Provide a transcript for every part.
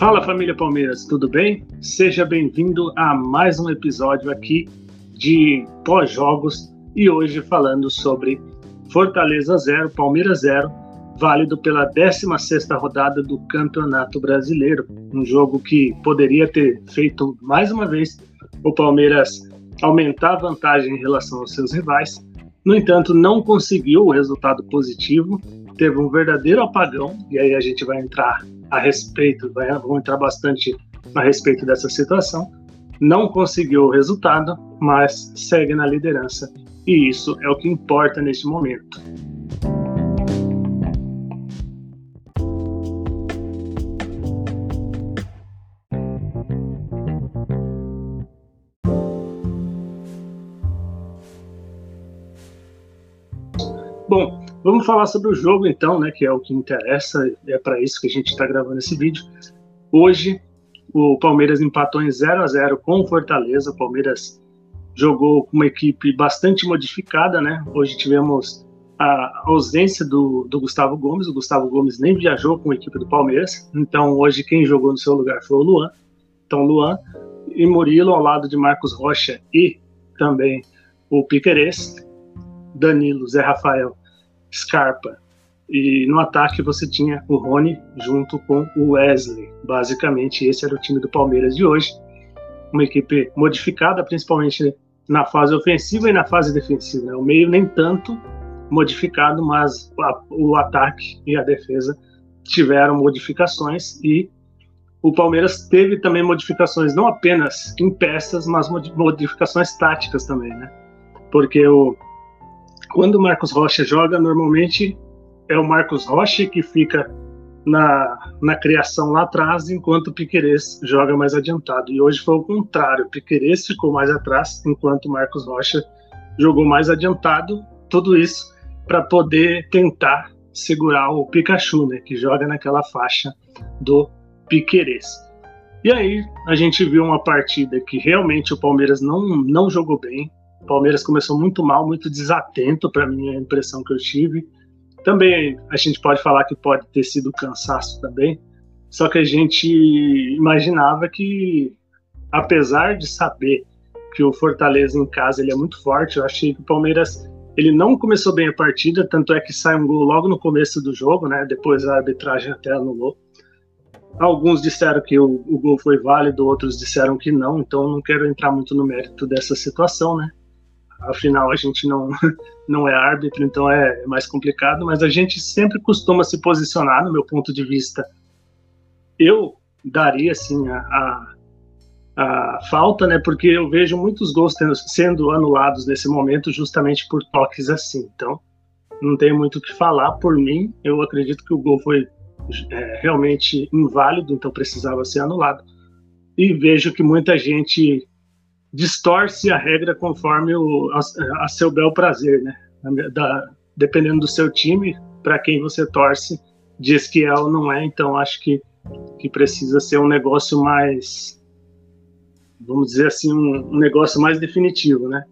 Fala família Palmeiras, tudo bem? Seja bem-vindo a mais um episódio aqui de pós-jogos e hoje falando sobre Fortaleza 0, Palmeiras 0, válido pela 16 rodada do Campeonato Brasileiro. Um jogo que poderia ter feito mais uma vez o Palmeiras aumentar a vantagem em relação aos seus rivais. No entanto, não conseguiu o resultado positivo, teve um verdadeiro apagão, e aí a gente vai entrar a respeito, vamos entrar bastante a respeito dessa situação. Não conseguiu o resultado, mas segue na liderança, e isso é o que importa neste momento. Bom, vamos falar sobre o jogo então, né, que é o que interessa, é para isso que a gente está gravando esse vídeo. Hoje, o Palmeiras empatou em 0 a 0 com o Fortaleza. O Palmeiras jogou com uma equipe bastante modificada, né? Hoje tivemos a ausência do, do, Gustavo Gomes. O Gustavo Gomes nem viajou com a equipe do Palmeiras. Então, hoje, quem jogou no seu lugar foi o Luan. Então, Luan e Murilo ao lado de Marcos Rocha e também o Piquerez. Danilo, Zé Rafael Scarpa. E no ataque você tinha o Rony junto com o Wesley. Basicamente, esse era o time do Palmeiras de hoje. Uma equipe modificada, principalmente na fase ofensiva e na fase defensiva. Né? O meio nem tanto modificado, mas o ataque e a defesa tiveram modificações e o Palmeiras teve também modificações não apenas em peças, mas modificações táticas também, né? Porque o, quando o Marcos Rocha joga, normalmente é o Marcos Rocha que fica na, na criação lá atrás, enquanto o Piquerez joga mais adiantado. E hoje foi o contrário, o Piquerez ficou mais atrás, enquanto o Marcos Rocha jogou mais adiantado. Tudo isso para poder tentar segurar o Pikachu, né, que joga naquela faixa do Piquerez. E aí a gente viu uma partida que realmente o Palmeiras não, não jogou bem, Palmeiras começou muito mal, muito desatento, para mim, a impressão que eu tive. Também a gente pode falar que pode ter sido cansaço também, só que a gente imaginava que, apesar de saber que o Fortaleza em casa ele é muito forte, eu achei que o Palmeiras ele não começou bem a partida, tanto é que sai um gol logo no começo do jogo, né? Depois a arbitragem até anulou. Alguns disseram que o, o gol foi válido, outros disseram que não, então não quero entrar muito no mérito dessa situação, né? Afinal a gente não, não é árbitro, então é mais complicado, mas a gente sempre costuma se posicionar, no meu ponto de vista. Eu daria assim a, a, a falta, né? Porque eu vejo muitos gols tendo, sendo anulados nesse momento justamente por toques assim. Então, não tenho muito o que falar por mim. Eu acredito que o gol foi é, realmente inválido, então precisava ser anulado. E vejo que muita gente distorce a regra conforme o, a, a seu bel prazer, né? Da, dependendo do seu time, para quem você torce, diz que é ou não é, então acho que, que precisa ser um negócio mais, vamos dizer assim, um, um negócio mais definitivo, né?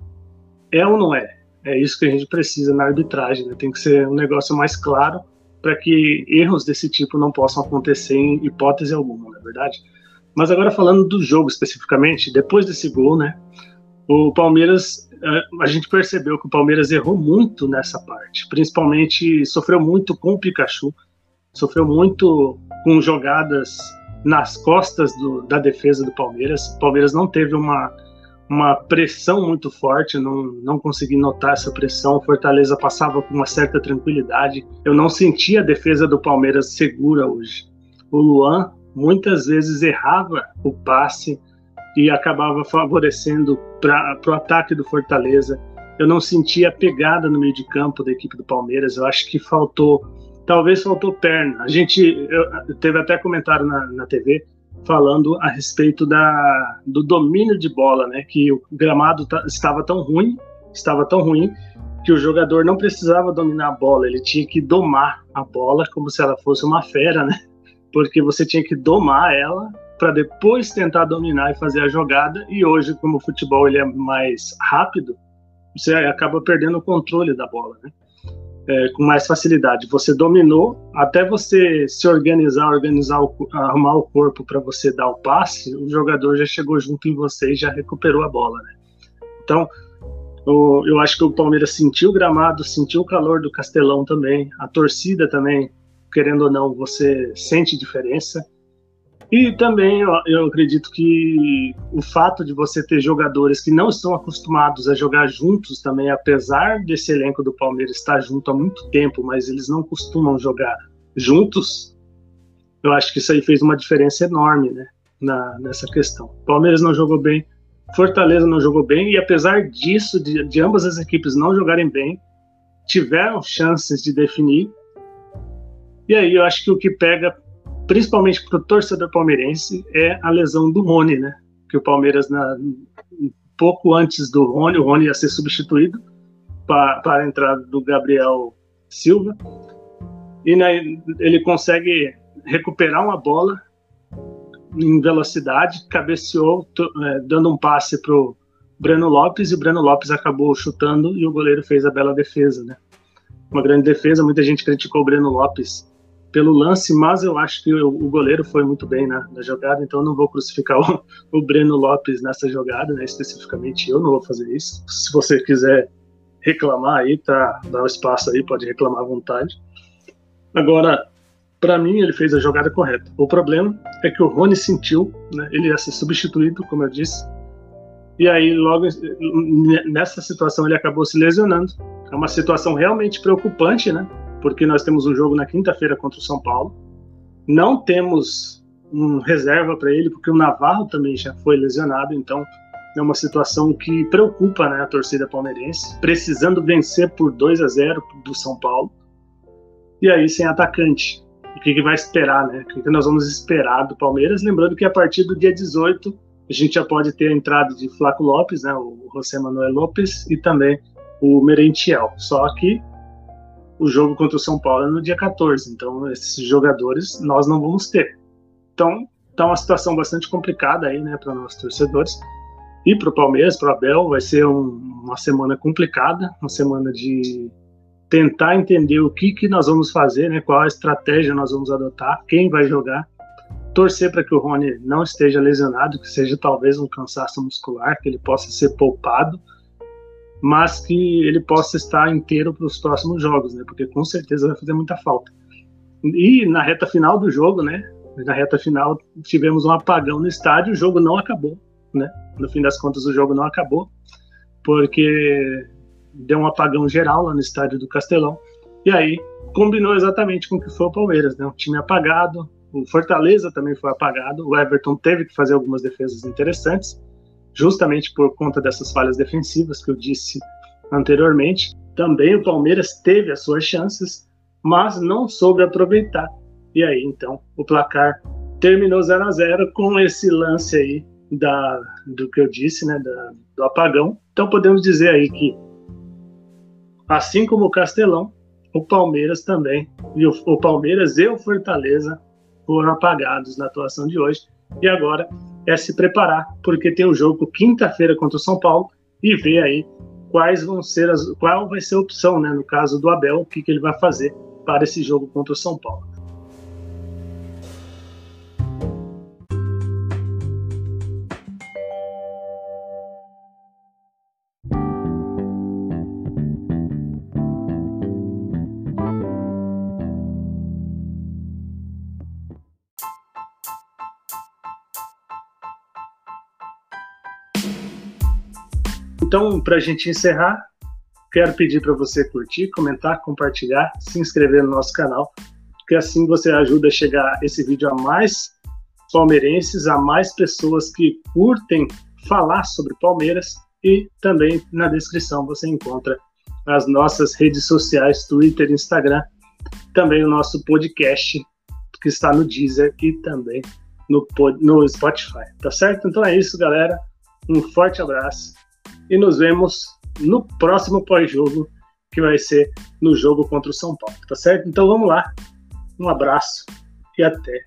É ou não é? É isso que a gente precisa na arbitragem, né? tem que ser um negócio mais claro para que erros desse tipo não possam acontecer em hipótese alguma, não é verdade? Mas agora falando do jogo especificamente, depois desse gol, né? O Palmeiras, eh, a gente percebeu que o Palmeiras errou muito nessa parte, principalmente sofreu muito com o Pikachu, sofreu muito com jogadas nas costas do, da defesa do Palmeiras. O Palmeiras não teve uma, uma pressão muito forte, não, não consegui notar essa pressão. O Fortaleza passava com uma certa tranquilidade. Eu não senti a defesa do Palmeiras segura hoje. O Luan muitas vezes errava o passe e acabava favorecendo para o ataque do Fortaleza. Eu não sentia pegada no meio de campo da equipe do Palmeiras. Eu acho que faltou, talvez faltou perna. A gente eu, teve até comentário na, na TV falando a respeito da, do domínio de bola, né? Que o gramado estava tão ruim, estava tão ruim que o jogador não precisava dominar a bola, ele tinha que domar a bola como se ela fosse uma fera, né? Porque você tinha que domar ela para depois tentar dominar e fazer a jogada. E hoje, como o futebol ele é mais rápido, você acaba perdendo o controle da bola, né? é, com mais facilidade. Você dominou, até você se organizar, organizar, o, arrumar o corpo para você dar o passe, o jogador já chegou junto em você e já recuperou a bola, né? Então, eu, eu acho que o Palmeiras sentiu o gramado, sentiu o calor do Castelão também, a torcida também, querendo ou não, você sente diferença. E também eu, eu, acredito que o fato de você ter jogadores que não estão acostumados a jogar juntos também, apesar desse elenco do Palmeiras estar junto há muito tempo, mas eles não costumam jogar juntos, eu acho que isso aí fez uma diferença enorme né, na, nessa questão. O Palmeiras não jogou bem, Fortaleza não jogou bem, e apesar disso, de, de ambas as equipes não jogarem bem, tiveram chances de definir. E aí eu acho que o que pega principalmente para o torcedor palmeirense, é a lesão do Rony, né? Que o Palmeiras, na, pouco antes do Rony, o Rony ia ser substituído para, para a entrada do Gabriel Silva. E né, ele consegue recuperar uma bola em velocidade, cabeceou, é, dando um passe para o Breno Lopes, e o Breno Lopes acabou chutando e o goleiro fez a bela defesa, né? Uma grande defesa, muita gente criticou o Breno Lopes pelo lance, mas eu acho que o, o goleiro foi muito bem na, na jogada, então não vou crucificar o, o, Breno Lopes nessa jogada, né, especificamente eu não vou fazer isso. Se você quiser reclamar aí, tá, dá um espaço aí, pode reclamar à vontade. Agora, para mim, ele fez a jogada correta. O problema é que o Rony sentiu, né, ele ia ser substituído, como eu disse, e aí logo nessa situação ele acabou se lesionando. É uma situação realmente preocupante, né? Porque nós temos um jogo na quinta-feira contra o São Paulo. Não temos um reserva para ele, porque o Navarro também já foi lesionado, então é uma situação que preocupa né, a torcida palmeirense, precisando vencer por 2 a 0 do São Paulo. E aí sem atacante. O que, que vai esperar, né? O que, que nós vamos esperar do Palmeiras? Lembrando que a partir do dia 18 a gente já pode ter a entrada de Flaco Lopes, né, o José Manuel Lopes e também o Merentiel. Só que o jogo contra o São Paulo é no dia 14, então esses jogadores nós não vamos ter. Então, tá uma situação bastante complicada aí, né, para nossos torcedores. E para o Palmeiras, para o Abel, vai ser um, uma semana complicada, uma semana de tentar entender o que, que nós vamos fazer, né, qual a estratégia nós vamos adotar, quem vai jogar, torcer para que o Rony não esteja lesionado, que seja talvez um cansaço muscular, que ele possa ser poupado mas que ele possa estar inteiro para os próximos jogos, né? Porque com certeza vai fazer muita falta. E na reta final do jogo, né? Na reta final tivemos um apagão no estádio, o jogo não acabou, né? No fim das contas o jogo não acabou, porque deu um apagão geral lá no estádio do Castelão. E aí combinou exatamente com o que foi o Palmeiras, né? Um time apagado, o Fortaleza também foi apagado, o Everton teve que fazer algumas defesas interessantes justamente por conta dessas falhas defensivas que eu disse anteriormente. Também o Palmeiras teve as suas chances, mas não soube aproveitar. E aí, então, o placar terminou 0 a 0 com esse lance aí da, do que eu disse, né, da, do apagão. Então podemos dizer aí que, assim como o Castelão, o Palmeiras também, e o, o Palmeiras e o Fortaleza foram apagados na atuação de hoje. E agora é se preparar, porque tem o um jogo quinta-feira contra o São Paulo e ver aí quais vão ser as, qual vai ser a opção, né, no caso do Abel, o que, que ele vai fazer para esse jogo contra o São Paulo. Então, para a gente encerrar, quero pedir para você curtir, comentar, compartilhar, se inscrever no nosso canal, que assim você ajuda a chegar esse vídeo a mais palmeirenses, a mais pessoas que curtem falar sobre Palmeiras e também na descrição você encontra as nossas redes sociais, Twitter, Instagram, também o nosso podcast que está no Deezer e também no, no Spotify, tá certo? Então é isso, galera. Um forte abraço e nos vemos no próximo pós-jogo, que vai ser no jogo contra o São Paulo, tá certo? Então vamos lá. Um abraço e até